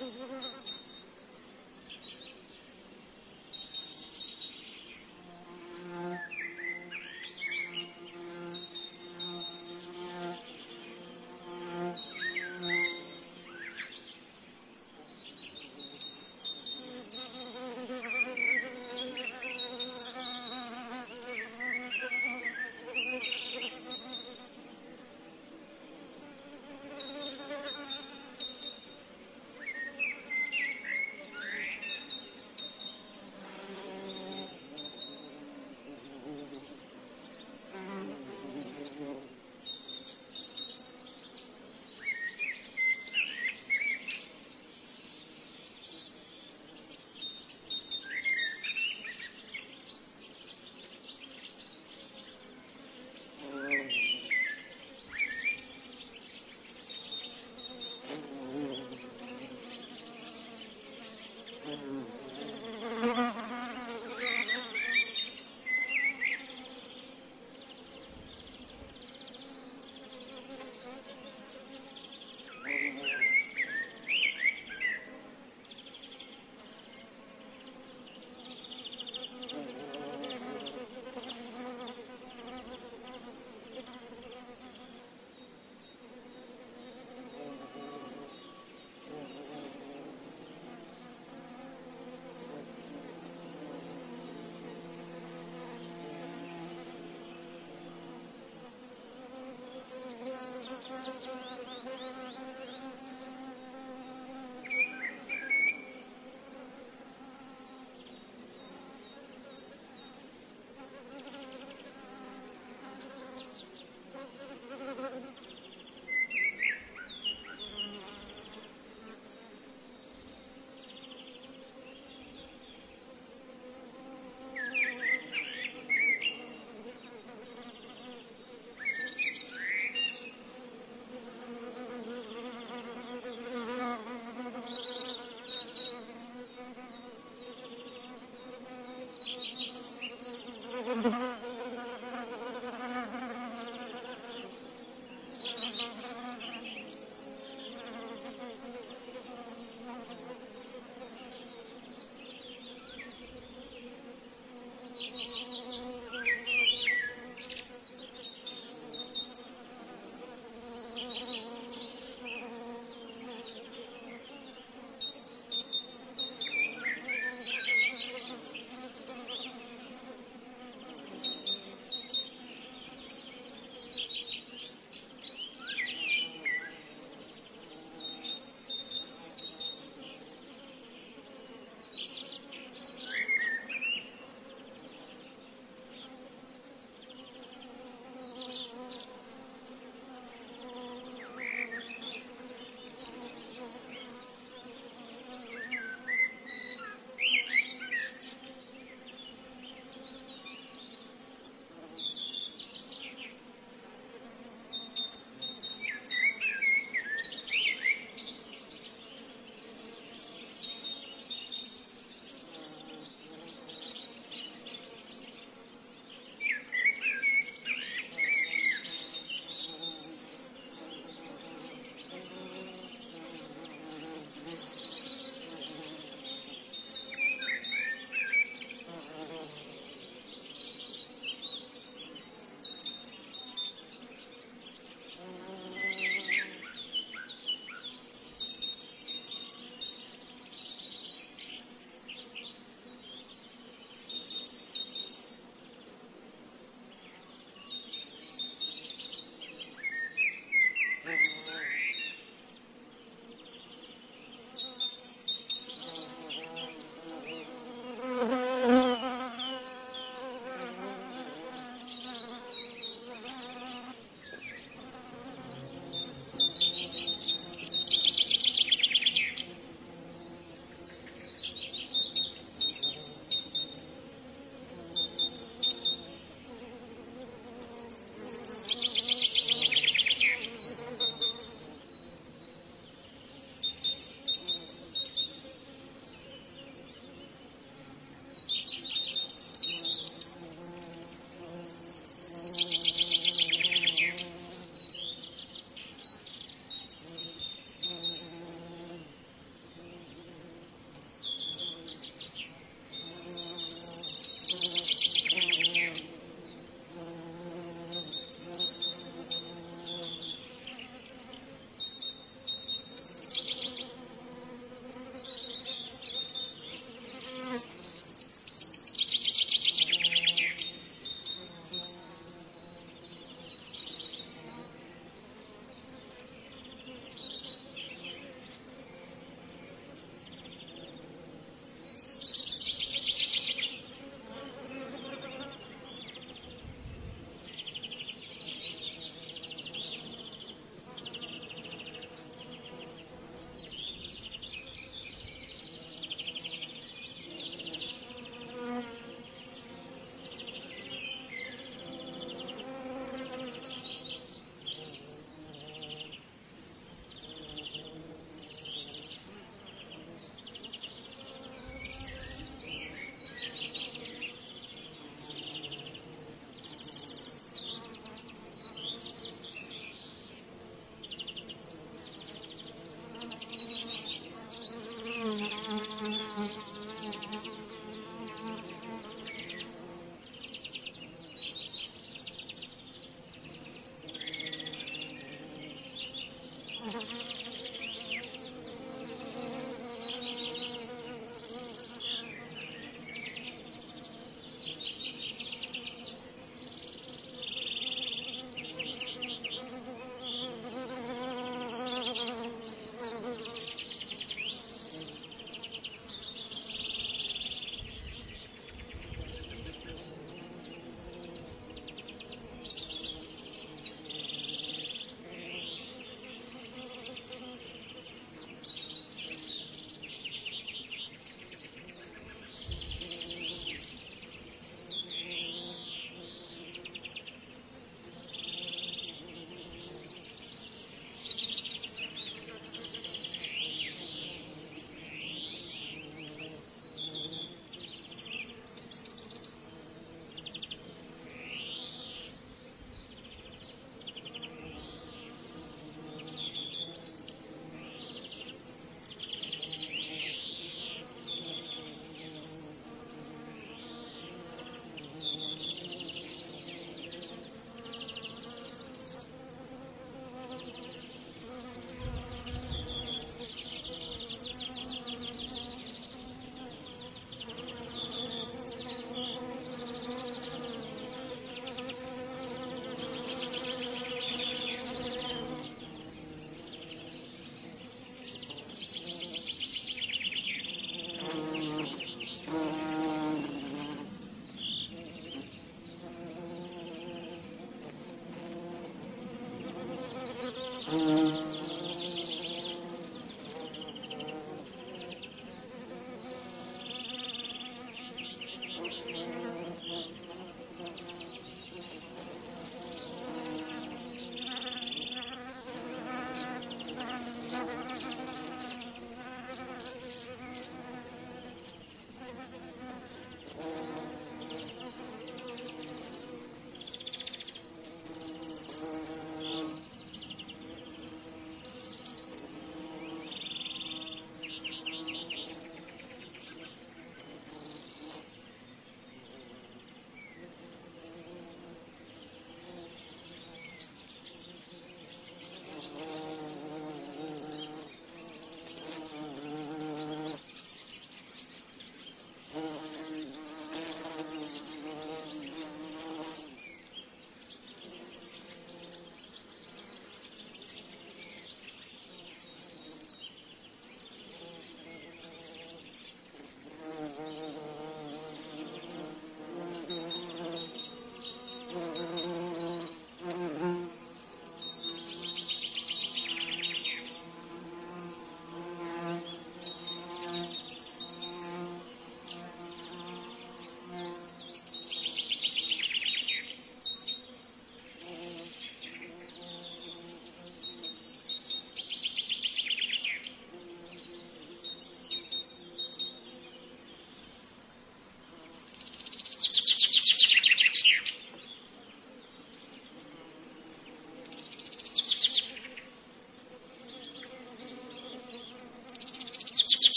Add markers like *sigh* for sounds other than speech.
Mm-hmm. *laughs*